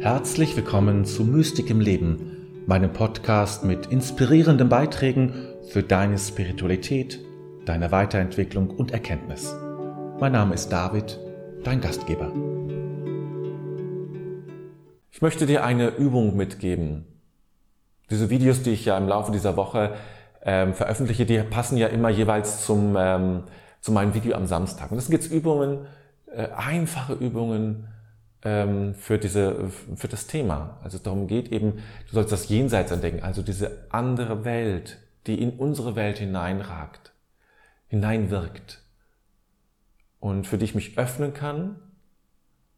Herzlich willkommen zu Mystik im Leben, meinem Podcast mit inspirierenden Beiträgen für deine Spiritualität, deine Weiterentwicklung und Erkenntnis. Mein Name ist David, dein Gastgeber. Ich möchte dir eine Übung mitgeben. Diese Videos, die ich ja im Laufe dieser Woche ähm, veröffentliche, die passen ja immer jeweils zum, ähm, zu meinem Video am Samstag. Und das sind jetzt Übungen, äh, einfache Übungen, für, diese, für das Thema. Also darum geht eben, du sollst das Jenseits entdecken, also diese andere Welt, die in unsere Welt hineinragt, hineinwirkt und für die ich mich öffnen kann.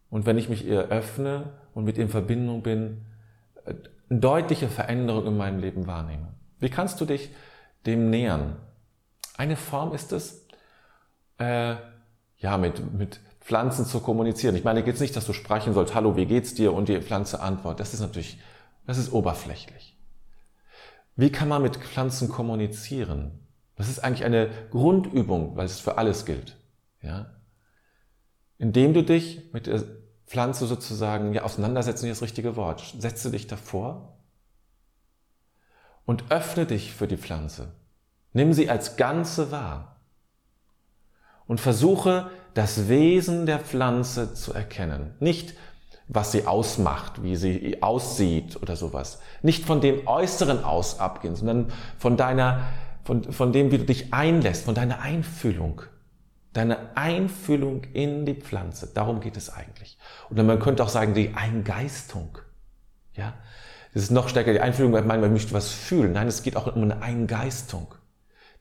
Und wenn ich mich ihr öffne und mit ihr in Verbindung bin, eine deutliche Veränderung in meinem Leben wahrnehme. Wie kannst du dich dem nähern? Eine Form ist es, äh, ja, mit, mit Pflanzen zu kommunizieren. Ich meine, geht es nicht, dass du sprechen sollst, hallo, wie geht's dir? Und die Pflanze antwortet. Das ist natürlich, das ist oberflächlich. Wie kann man mit Pflanzen kommunizieren? Das ist eigentlich eine Grundübung, weil es für alles gilt. Ja? Indem du dich mit der Pflanze sozusagen, ja, auseinandersetzen, ist das richtige Wort. Setze dich davor und öffne dich für die Pflanze. Nimm sie als Ganze wahr und versuche das Wesen der Pflanze zu erkennen. Nicht, was sie ausmacht, wie sie aussieht oder sowas. Nicht von dem Äußeren aus abgehen, sondern von deiner, von, von dem, wie du dich einlässt, von deiner Einfühlung. Deine Einfühlung in die Pflanze. Darum geht es eigentlich. Oder man könnte auch sagen, die Eingeistung. Ja? Das ist noch stärker. Die Einfühlung, weil man möchte was fühlen. Nein, es geht auch um eine Eingeistung.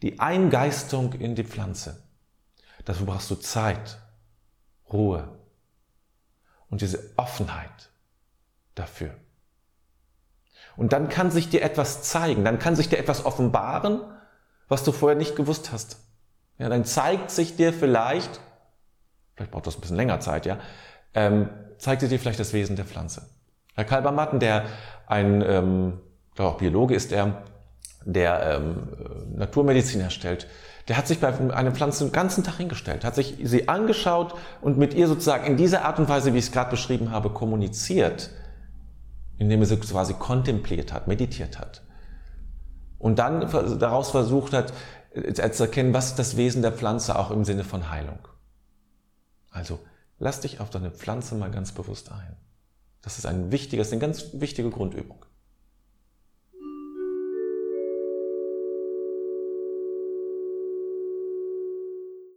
Die Eingeistung in die Pflanze. Dafür brauchst du Zeit, Ruhe und diese Offenheit dafür. Und dann kann sich dir etwas zeigen, dann kann sich dir etwas offenbaren, was du vorher nicht gewusst hast. Ja, dann zeigt sich dir vielleicht, vielleicht braucht das ein bisschen länger Zeit, ja, ähm, zeigt dir vielleicht das Wesen der Pflanze. Herr Kalbermatten, der ein, ähm, glaube auch Biologe ist er, der ähm, Naturmedizin herstellt, der hat sich bei einer Pflanze den ganzen Tag hingestellt, hat sich sie angeschaut und mit ihr sozusagen in dieser Art und Weise, wie ich es gerade beschrieben habe, kommuniziert, indem er sie quasi kontempliert hat, meditiert hat. Und dann daraus versucht hat, äh, zu erkennen, was ist das Wesen der Pflanze auch im Sinne von Heilung. Also, lass dich auf deine Pflanze mal ganz bewusst ein. Das ist ein wichtiges, eine ganz wichtige Grundübung.